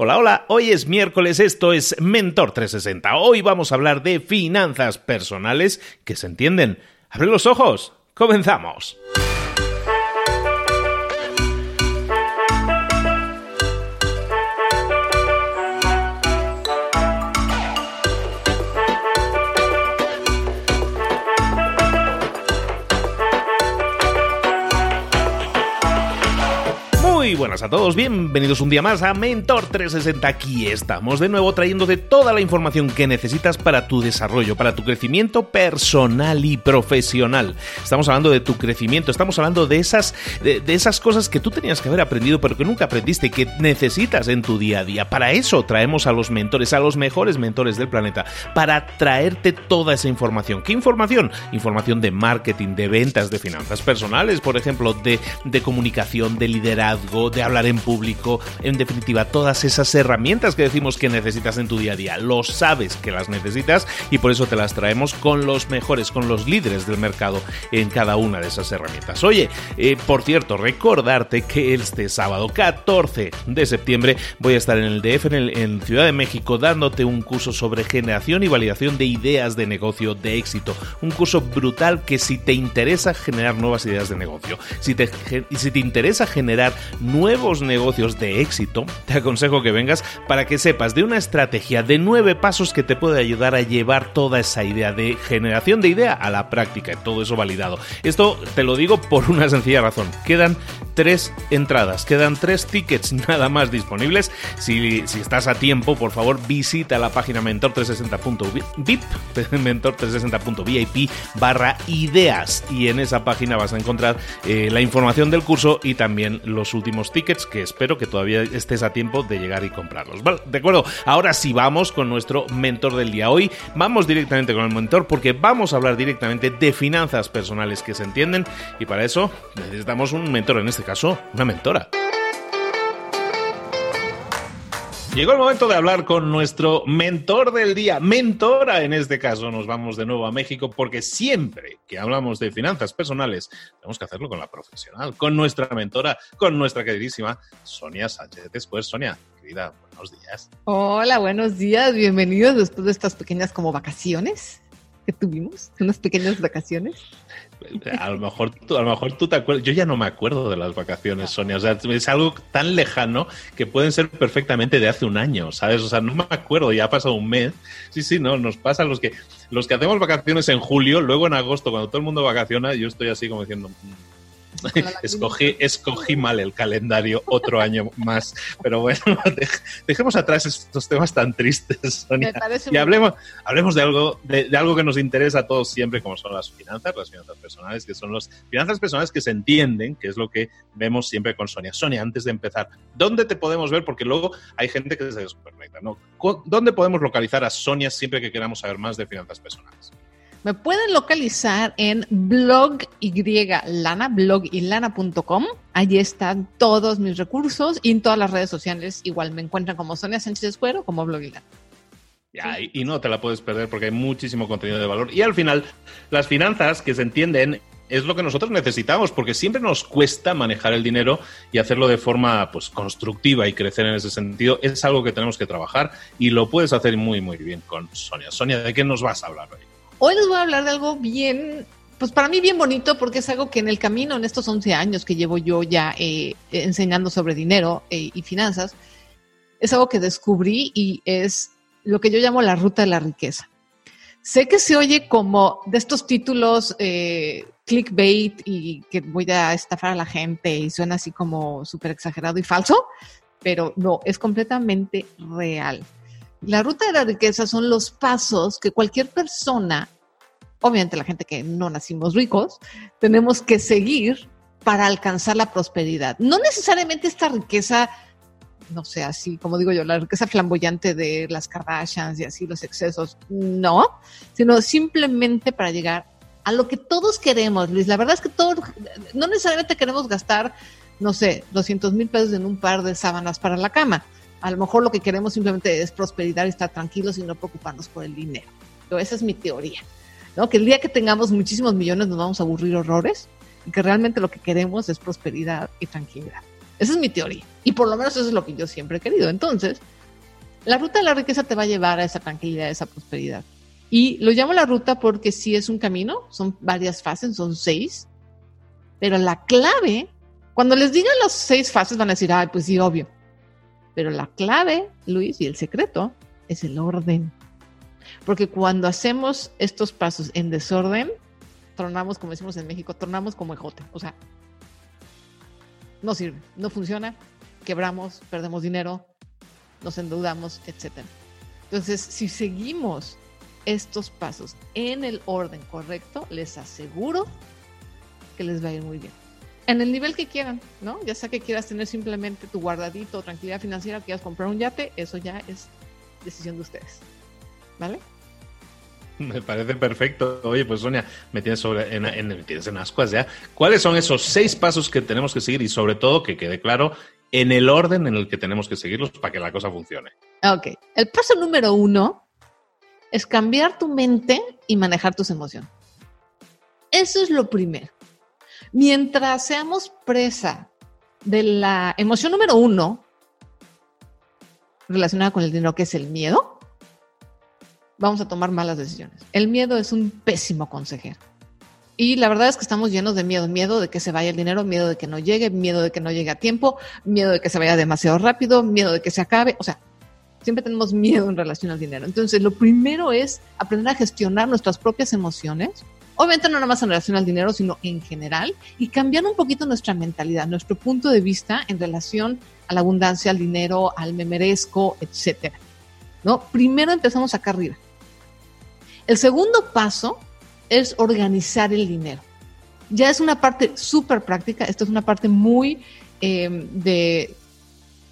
Hola, hola, hoy es miércoles, esto es Mentor 360. Hoy vamos a hablar de finanzas personales que se entienden. Abre los ojos, comenzamos. Buenas a todos, bienvenidos un día más a Mentor 360. Aquí estamos de nuevo trayéndote toda la información que necesitas para tu desarrollo, para tu crecimiento personal y profesional. Estamos hablando de tu crecimiento, estamos hablando de esas, de, esas cosas que tú tenías que haber aprendido pero que nunca aprendiste y que necesitas en tu día a día. Para eso traemos a los mentores, a los mejores mentores del planeta, para traerte toda esa información. ¿Qué información? Información de marketing, de ventas, de finanzas personales, por ejemplo, de, de comunicación, de liderazgo de hablar en público, en definitiva, todas esas herramientas que decimos que necesitas en tu día a día. Lo sabes que las necesitas y por eso te las traemos con los mejores, con los líderes del mercado en cada una de esas herramientas. Oye, eh, por cierto, recordarte que este sábado 14 de septiembre voy a estar en el DF, en, el, Ciudad de México, dándote un curso sobre generación y validación de ideas de negocio de éxito. Un curso brutal que si te interesa generar nuevas ideas de negocio, si te, si te interesa generar nuevos negocios de éxito, te aconsejo que vengas para que sepas de una estrategia de nueve pasos que te puede ayudar a llevar toda esa idea de generación de idea a la práctica y todo eso validado. Esto te lo digo por una sencilla razón. Quedan tres entradas, quedan tres tickets nada más disponibles. Si, si estás a tiempo, por favor, visita la página mentor360.vip, mentor360.vip barra ideas y en esa página vas a encontrar eh, la información del curso y también los últimos tickets que espero que todavía estés a tiempo de llegar y comprarlos. Vale, de acuerdo, ahora sí vamos con nuestro mentor del día. Hoy vamos directamente con el mentor porque vamos a hablar directamente de finanzas personales que se entienden y para eso necesitamos un mentor, en este caso, una mentora. Llegó el momento de hablar con nuestro mentor del día, mentora en este caso. Nos vamos de nuevo a México porque siempre que hablamos de finanzas personales tenemos que hacerlo con la profesional, con nuestra mentora, con nuestra queridísima Sonia Sánchez. Después, Sonia, querida, buenos días. Hola, buenos días, bienvenidos después de estas pequeñas como vacaciones tuvimos, unas pequeñas vacaciones. A lo mejor tú, a lo mejor tú te acuerdas. Yo ya no me acuerdo de las vacaciones, Sonia. O sea, es algo tan lejano que pueden ser perfectamente de hace un año, ¿sabes? O sea, no me acuerdo, ya ha pasado un mes. Sí, sí, no, nos pasa los que los que hacemos vacaciones en julio, luego en agosto, cuando todo el mundo vacaciona, yo estoy así como diciendo. Escogí, escogí mal el calendario otro año más. Pero bueno, dejemos atrás estos temas tan tristes, Sonia. Y hablemos, hablemos de algo, de, de, algo que nos interesa a todos siempre, como son las finanzas, las finanzas personales, que son las finanzas personales que se entienden, que es lo que vemos siempre con Sonia. Sonia, antes de empezar, ¿dónde te podemos ver? Porque luego hay gente que se desconecta, ¿no? ¿Dónde podemos localizar a Sonia siempre que queramos saber más de finanzas personales? Me pueden localizar en blog y lana, blogylana.com. Allí están todos mis recursos y en todas las redes sociales igual me encuentran como Sonia Sánchez Escuero, como blog y lana. Ya, sí. y no te la puedes perder porque hay muchísimo contenido de valor. Y al final, las finanzas que se entienden es lo que nosotros necesitamos, porque siempre nos cuesta manejar el dinero y hacerlo de forma pues, constructiva y crecer en ese sentido. Es algo que tenemos que trabajar y lo puedes hacer muy, muy bien con Sonia. Sonia, ¿de qué nos vas a hablar hoy? Hoy les voy a hablar de algo bien, pues para mí bien bonito, porque es algo que en el camino, en estos 11 años que llevo yo ya eh, enseñando sobre dinero eh, y finanzas, es algo que descubrí y es lo que yo llamo la ruta de la riqueza. Sé que se oye como de estos títulos eh, clickbait y que voy a estafar a la gente y suena así como súper exagerado y falso, pero no, es completamente real. La ruta de la riqueza son los pasos que cualquier persona, obviamente la gente que no nacimos ricos, tenemos que seguir para alcanzar la prosperidad. No necesariamente esta riqueza, no sé, así como digo yo, la riqueza flamboyante de las Kardashians y así los excesos, no, sino simplemente para llegar a lo que todos queremos, Luis. La verdad es que todos, no necesariamente queremos gastar, no sé, 200 mil pesos en un par de sábanas para la cama a lo mejor lo que queremos simplemente es prosperidad y estar tranquilos y no preocuparnos por el dinero. Pero esa es mi teoría. ¿no? Que el día que tengamos muchísimos millones nos vamos a aburrir horrores y que realmente lo que queremos es prosperidad y tranquilidad. Esa es mi teoría. Y por lo menos eso es lo que yo siempre he querido. Entonces, la ruta de la riqueza te va a llevar a esa tranquilidad, a esa prosperidad. Y lo llamo la ruta porque sí es un camino, son varias fases, son seis, pero la clave, cuando les digan las seis fases van a decir, ay, pues sí, obvio. Pero la clave, Luis, y el secreto es el orden. Porque cuando hacemos estos pasos en desorden, tornamos, como decimos en México, tornamos como ejote. O sea, no sirve, no funciona, quebramos, perdemos dinero, nos endeudamos, etc. Entonces, si seguimos estos pasos en el orden correcto, les aseguro que les va a ir muy bien. En el nivel que quieran, ¿no? Ya sea que quieras tener simplemente tu guardadito, tranquilidad financiera, quieras comprar un yate, eso ya es decisión de ustedes. ¿Vale? Me parece perfecto. Oye, pues Sonia, me tienes, sobre, en, en, me tienes en ascuas ya. ¿Cuáles son esos seis pasos que tenemos que seguir y sobre todo que quede claro en el orden en el que tenemos que seguirlos para que la cosa funcione? Ok. El paso número uno es cambiar tu mente y manejar tus emociones. Eso es lo primero. Mientras seamos presa de la emoción número uno relacionada con el dinero, que es el miedo, vamos a tomar malas decisiones. El miedo es un pésimo consejero. Y la verdad es que estamos llenos de miedo, miedo de que se vaya el dinero, miedo de que no llegue, miedo de que no llegue a tiempo, miedo de que se vaya demasiado rápido, miedo de que se acabe. O sea, siempre tenemos miedo en relación al dinero. Entonces, lo primero es aprender a gestionar nuestras propias emociones. Obviamente no nada más en relación al dinero, sino en general, y cambiar un poquito nuestra mentalidad, nuestro punto de vista en relación a la abundancia, al dinero, al me merezco, etcétera. ¿No? Primero empezamos acá arriba. El segundo paso es organizar el dinero. Ya es una parte súper práctica, esto es una parte muy eh, de,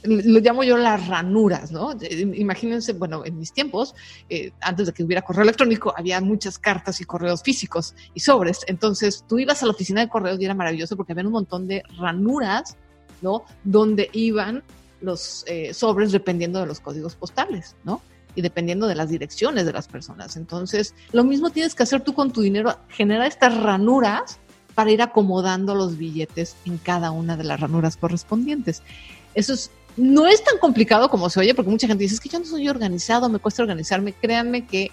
lo llamo yo las ranuras, ¿no? Imagínense, bueno, en mis tiempos, eh, antes de que hubiera correo electrónico, había muchas cartas y correos físicos y sobres. Entonces, tú ibas a la oficina de correos y era maravilloso porque había un montón de ranuras, ¿no? Donde iban los eh, sobres dependiendo de los códigos postales, ¿no? Y dependiendo de las direcciones de las personas. Entonces, lo mismo tienes que hacer tú con tu dinero, generar estas ranuras para ir acomodando los billetes en cada una de las ranuras correspondientes. Eso es no es tan complicado como se oye, porque mucha gente dice, es que yo no soy organizado, me cuesta organizarme. Créanme que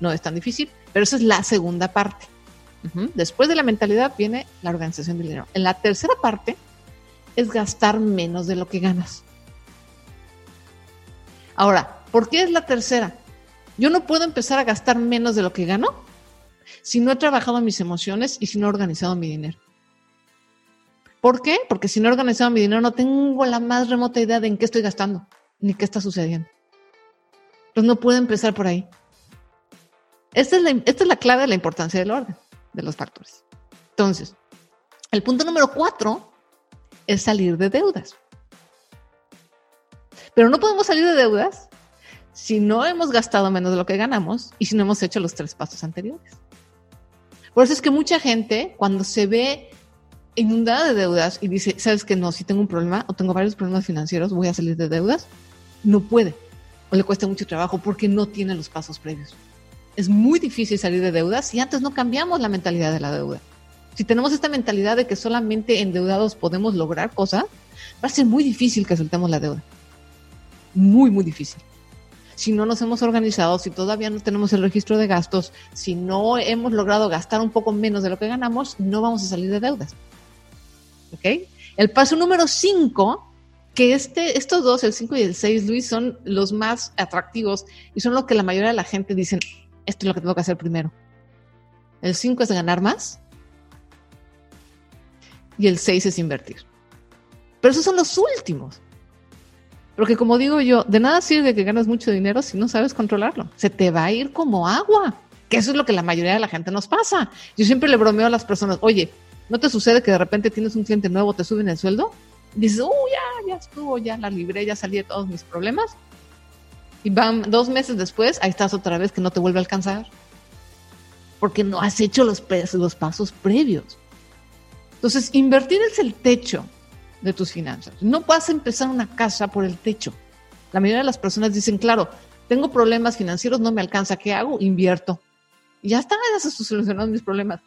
no es tan difícil, pero esa es la segunda parte. Después de la mentalidad viene la organización del dinero. En la tercera parte es gastar menos de lo que ganas. Ahora, ¿por qué es la tercera? Yo no puedo empezar a gastar menos de lo que gano si no he trabajado mis emociones y si no he organizado mi dinero. ¿Por qué? Porque si no he organizado mi dinero no tengo la más remota idea de en qué estoy gastando ni qué está sucediendo. Entonces no puedo empezar por ahí. Esta es, la, esta es la clave de la importancia del orden, de los factores. Entonces, el punto número cuatro es salir de deudas. Pero no podemos salir de deudas si no hemos gastado menos de lo que ganamos y si no hemos hecho los tres pasos anteriores. Por eso es que mucha gente, cuando se ve inundada de deudas y dice, ¿sabes que no? Si tengo un problema o tengo varios problemas financieros, voy a salir de deudas, no puede o le cuesta mucho trabajo porque no tiene los pasos previos. Es muy difícil salir de deudas si antes no cambiamos la mentalidad de la deuda. Si tenemos esta mentalidad de que solamente endeudados podemos lograr cosas, va a ser muy difícil que soltemos la deuda. Muy, muy difícil. Si no nos hemos organizado, si todavía no tenemos el registro de gastos, si no hemos logrado gastar un poco menos de lo que ganamos, no vamos a salir de deudas. El paso número 5, que este, estos dos, el 5 y el 6, Luis, son los más atractivos y son lo que la mayoría de la gente dicen, esto es lo que tengo que hacer primero. El 5 es ganar más y el 6 es invertir. Pero esos son los últimos. Porque como digo yo, de nada sirve que ganes mucho dinero si no sabes controlarlo. Se te va a ir como agua. Que eso es lo que la mayoría de la gente nos pasa. Yo siempre le bromeo a las personas, oye, ¿No te sucede que de repente tienes un cliente nuevo, te suben el sueldo? Y dices, oh, ya, ya estuvo, ya la libré, ya salí de todos mis problemas. Y van dos meses después, ahí estás otra vez que no te vuelve a alcanzar. Porque no has hecho los, pasos previos. Entonces, invertir es el techo de tus finanzas. No a empezar una casa por el techo. La mayoría de las personas dicen, claro, tengo problemas financieros, no me alcanza, ¿qué hago? Invierto. Y ya está, ya se solucionaron mis problemas.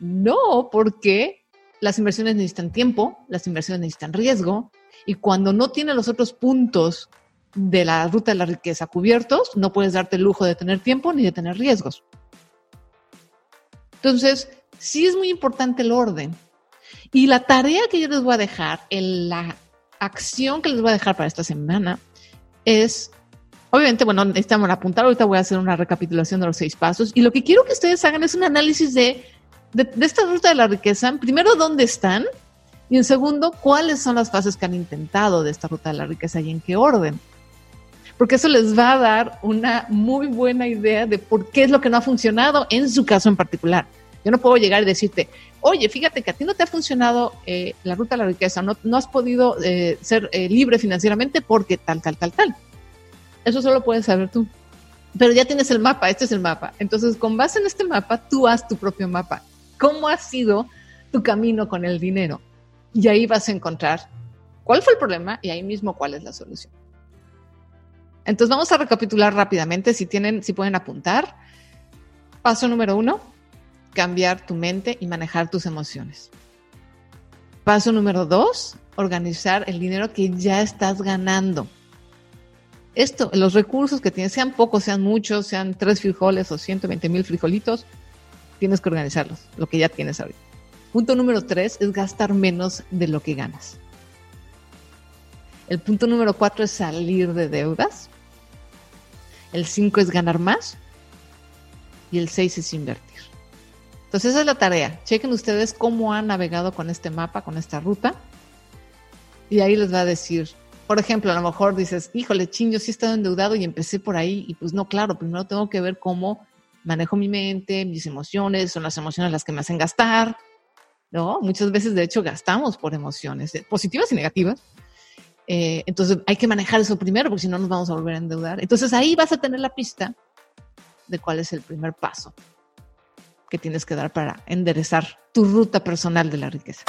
No, porque las inversiones necesitan tiempo, las inversiones necesitan riesgo Y cuando no tiene los otros puntos de la ruta de la riqueza cubiertos, no puedes darte el lujo de tener tiempo ni de tener riesgos. Entonces, sí es muy importante el orden. Y la tarea que yo les voy a dejar, la acción que les voy a dejar para esta semana es, obviamente, bueno, necesitamos apuntar, ahorita voy a hacer una recapitulación de los seis pasos. Y lo que quiero que ustedes hagan es un análisis de, de, de esta ruta de la riqueza. Primero, ¿dónde están? Y en segundo, ¿cuáles son las fases que han intentado de esta ruta de la riqueza y en qué orden? Porque eso les va a dar una muy buena idea de por qué es lo que no ha funcionado en su caso en particular. Yo no puedo llegar y decirte, oye, fíjate que a ti no te ha funcionado eh, la ruta de la riqueza, no, no has podido eh, ser eh, libre financieramente porque tal, tal, tal, tal. Eso solo puedes saber tú. Pero ya tienes el mapa, este es el mapa. Entonces, con base en este mapa, tú haz tu propio mapa. ¿Cómo ha sido tu camino con el dinero? Y ahí vas a encontrar cuál fue el problema y ahí mismo cuál es la solución. Entonces vamos a recapitular rápidamente, si tienen, si pueden apuntar. Paso número uno, cambiar tu mente y manejar tus emociones. Paso número dos, organizar el dinero que ya estás ganando. Esto, los recursos que tienes, sean pocos, sean muchos, sean tres frijoles o 120 mil frijolitos, tienes que organizarlos, lo que ya tienes ahorita. Punto número tres es gastar menos de lo que ganas. El punto número cuatro es salir de deudas. El cinco es ganar más. Y el seis es invertir. Entonces esa es la tarea. Chequen ustedes cómo han navegado con este mapa, con esta ruta. Y ahí les va a decir, por ejemplo, a lo mejor dices, híjole, ching, yo sí he estado endeudado y empecé por ahí. Y pues no, claro, primero tengo que ver cómo manejo mi mente, mis emociones, son las emociones las que me hacen gastar. ¿no? Muchas veces, de hecho, gastamos por emociones, eh, positivas y negativas. Eh, entonces hay que manejar eso primero porque si no nos vamos a volver a endeudar. Entonces ahí vas a tener la pista de cuál es el primer paso que tienes que dar para enderezar tu ruta personal de la riqueza.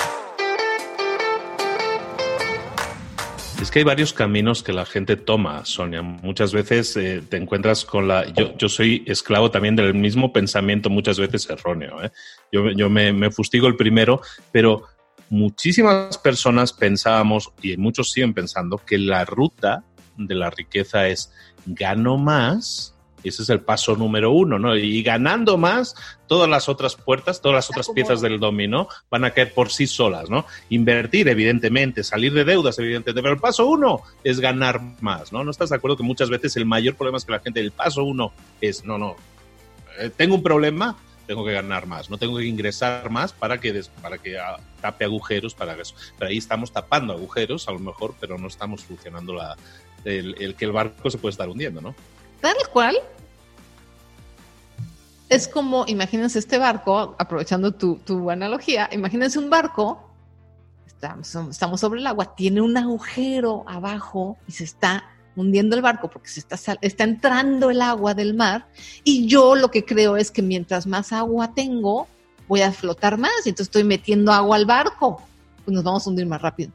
Es que hay varios caminos que la gente toma, Sonia. Muchas veces eh, te encuentras con la... Yo, soy esclavo también del mismo pensamiento, muchas veces erróneo. ¿eh? Yo, yo me, me, fustigo el primero, pero muchísimas personas pensábamos, y muchos siguen pensando, que la ruta de la riqueza es gano más ese es el paso número uno, ¿no? Y ganando más, todas las otras puertas, todas las otras piezas del dominó van a caer por sí solas, ¿no? Invertir, evidentemente, salir de deudas, evidentemente, pero el paso uno es ganar más, ¿no? ¿No estás de acuerdo que muchas veces el mayor problema es que la gente, el paso uno es, no, no, eh, tengo un problema, tengo que ganar más, no tengo que ingresar más para que, para que ah, tape agujeros, para eso. Pero ahí estamos tapando agujeros, a lo mejor, pero no estamos solucionando la, el, el que el barco se puede estar hundiendo, ¿no? Tal cual. Es como, imagínense este barco, aprovechando tu, tu analogía, imagínense un barco, estamos, estamos, sobre el agua, tiene un agujero abajo y se está hundiendo el barco porque se está, está entrando el agua del mar y yo lo que creo es que mientras más agua tengo, voy a flotar más y entonces estoy metiendo agua al barco, pues nos vamos a hundir más rápido.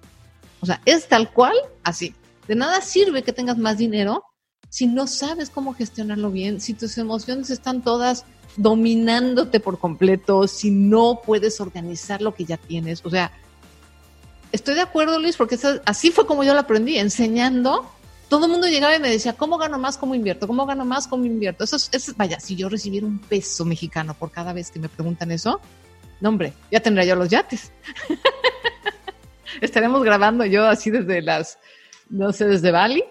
O sea, es tal cual así. De nada sirve que tengas más dinero si no sabes cómo gestionarlo bien, si tus emociones están todas dominándote por completo, si no puedes organizar lo que ya tienes. O sea, estoy de acuerdo, Luis, porque así fue como yo lo aprendí, enseñando. Todo el mundo llegaba y me decía, ¿cómo gano más? ¿Cómo invierto? ¿Cómo gano más? ¿Cómo invierto? Eso es, vaya, si yo recibiera un peso mexicano por cada vez que me preguntan eso, no, hombre, ya tendría yo los yates. Estaremos grabando yo así desde las, no sé, desde Bali.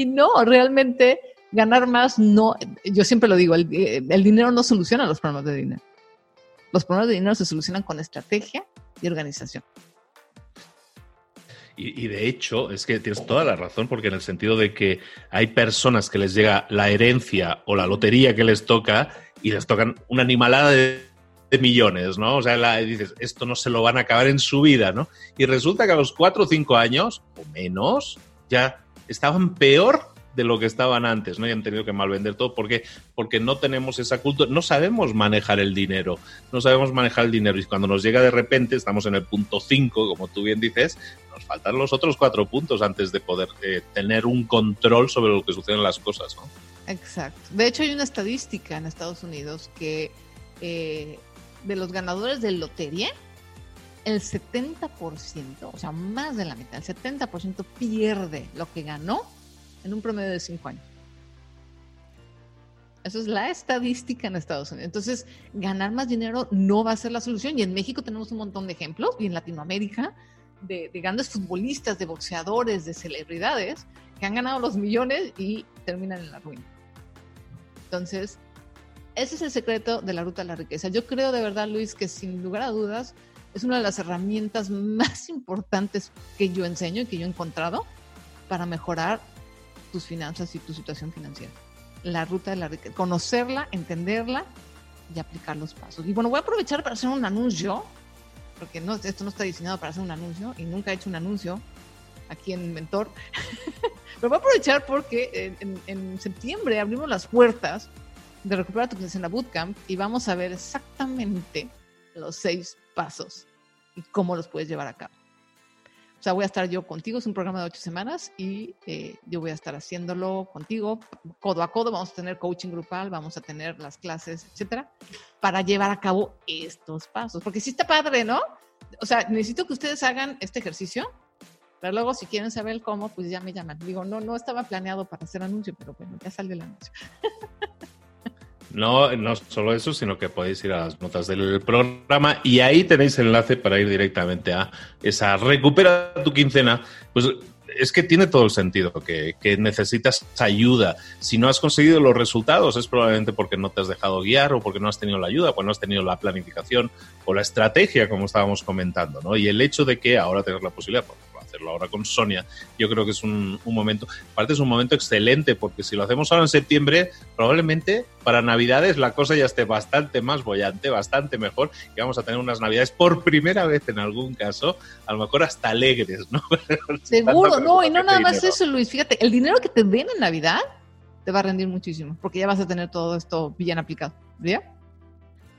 Y no, realmente ganar más no, yo siempre lo digo, el, dinero no soluciona los problemas de dinero. Los problemas de dinero se solucionan con estrategia y organización. Y, de hecho, es que tienes toda la razón, porque en el sentido de que hay personas que les llega la herencia o la lotería que les toca y les tocan una animalada de, millones, ¿no? O sea, dices, esto no se lo van a acabar en su vida, ¿no? Y resulta que a los cuatro o cinco años, o menos, ya estaban peor de lo que estaban antes, ¿no? Y han tenido que malvender todo porque, porque no tenemos esa cultura, no sabemos manejar el dinero, no sabemos manejar el dinero y cuando nos llega de repente, estamos en el punto 5, como tú bien dices, nos faltan los otros cuatro puntos antes de poder eh, tener un control sobre lo que suceden las cosas, ¿no? Exacto. De hecho, hay una estadística en Estados Unidos que eh, de los ganadores de lotería, el 70%, o sea, más de la mitad, el 70% pierde lo que ganó en un promedio de 5 años. Eso es la estadística en Estados Unidos. Entonces, ganar más dinero no va a ser la solución. Y en México tenemos un montón de ejemplos, y en Latinoamérica, de, grandes futbolistas, de boxeadores, de celebridades, que han ganado los millones y terminan en la ruina. Entonces, ese es el secreto de la ruta a la riqueza. Yo creo de verdad, Luis, que sin lugar a dudas es una de las herramientas más importantes que yo enseño y que yo he encontrado para mejorar tus finanzas y tu situación financiera la ruta de la riqueza, conocerla, entenderla y aplicar los pasos. Y bueno, voy a aprovechar para hacer un anuncio, porque no, esto no está diseñado para hacer un anuncio y nunca he hecho un anuncio aquí en Mentor. Pero voy a aprovechar porque en, en, septiembre abrimos las puertas de Recuperar tu la Bootcamp y vamos a ver exactamente los seis pasos y cómo los puedes llevar a cabo. O sea, voy a estar yo contigo, es un programa de ocho semanas y eh, yo voy a estar haciéndolo contigo, codo a codo, vamos a tener coaching grupal, vamos a tener las clases, etcétera, para llevar a cabo estos pasos. Porque sí está padre, ¿no? O sea, necesito que ustedes hagan este ejercicio, pero luego si quieren saber el cómo, pues ya me llaman. Digo, no, no estaba planeado para hacer anuncio, pero bueno, ya salió el anuncio. No, no solo eso, sino que podéis ir a las notas del programa y ahí tenéis el enlace para ir directamente a esa recupera tu quincena. Pues es que tiene todo el sentido, que, que, necesitas ayuda. Si no has conseguido los resultados es probablemente porque no te has dejado guiar o porque no has tenido la ayuda, porque no has tenido la planificación o la estrategia, como estábamos comentando. ¿no? Y el hecho de que ahora tengas la posibilidad, hacerlo ahora con Sonia, yo creo que es un, momento, aparte es un momento excelente, porque si lo hacemos ahora en septiembre, probablemente para Navidades la cosa ya esté bastante más bollante, bastante mejor, y vamos a tener unas Navidades por primera vez en algún caso, a lo mejor hasta alegres, ¿no? Seguro, no, y no nada más eso, Luis, fíjate, el dinero que te den en Navidad te va a rendir muchísimo, porque ya vas a tener todo esto bien aplicado, ¿ya?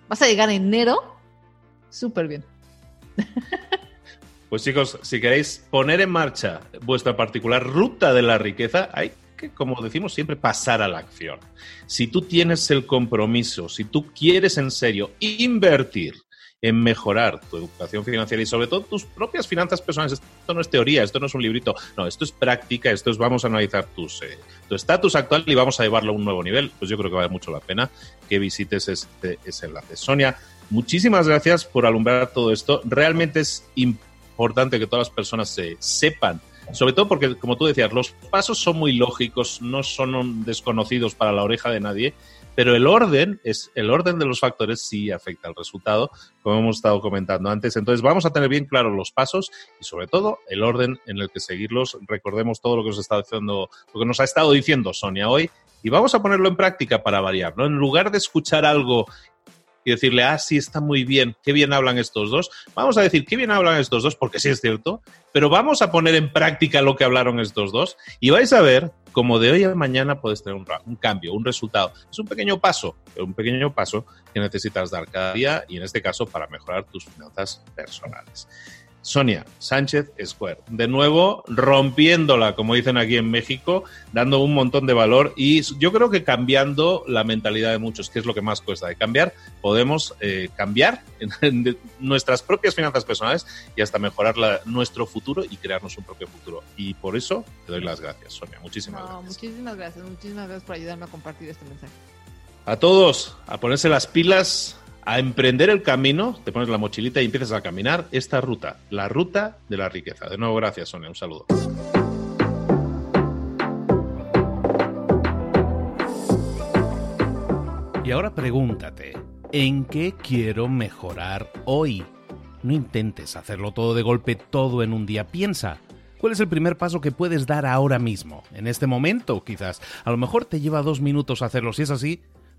Vas a llegar en enero súper bien. Pues chicos, si queréis poner en marcha vuestra particular ruta de la riqueza, hay que, como decimos siempre, pasar a la acción. Si tú tienes el compromiso, si tú quieres en serio invertir en mejorar tu educación financiera y sobre todo tus propias finanzas personales. Esto no es teoría, esto no es un librito, no, esto es práctica, esto es vamos a analizar tus, eh, tu estatus actual y vamos a llevarlo a un nuevo nivel. Pues yo creo que vale mucho la pena que visites este, ese enlace. Sonia, muchísimas gracias por alumbrar todo esto. Realmente es importante importante que todas las personas se sepan. Sobre todo porque, como tú decías, los pasos son muy lógicos, no son desconocidos para la oreja de nadie, pero el orden es el orden de los factores sí afecta al resultado, como hemos estado comentando antes. Entonces vamos a tener bien claros los pasos y sobre todo el orden en el que seguirlos. Recordemos todo lo que nos está diciendo, lo que nos ha estado diciendo Sonia hoy y vamos a ponerlo en práctica para variar, ¿no? En lugar de escuchar algo y decirle, ah, sí, está muy bien, qué bien hablan estos dos. Vamos a decir, qué bien hablan estos dos, porque sí es cierto, pero vamos a poner en práctica lo que hablaron estos dos y vais a ver cómo de hoy a mañana puedes tener un, un cambio, un resultado. Es un pequeño paso, un pequeño paso que necesitas dar cada día y en este caso para mejorar tus finanzas personales. Sonia Sánchez Square. De nuevo, rompiéndola, como dicen aquí en México, dando un montón de valor y yo creo que cambiando la mentalidad de muchos, que es lo que más cuesta de cambiar, podemos eh, cambiar en, nuestras propias finanzas personales y hasta mejorar nuestro futuro y crearnos un propio futuro. Y por eso te doy las gracias, Sonia. Muchísimas gracias. Muchísimas gracias, muchísimas gracias por ayudarme a compartir este mensaje. A todos, a ponerse las pilas a emprender el camino, te pones la mochilita y empiezas a caminar esta ruta, la ruta de la riqueza. De nuevo, gracias, Sonia. Un saludo. Y ahora pregúntate, ¿en qué quiero mejorar hoy? No intentes hacerlo todo de golpe, todo en un día. Piensa, ¿Cuál es el primer paso que puedes dar ahora mismo? En este momento, quizás. A lo mejor te lleva dos minutos hacerlo. Si es así,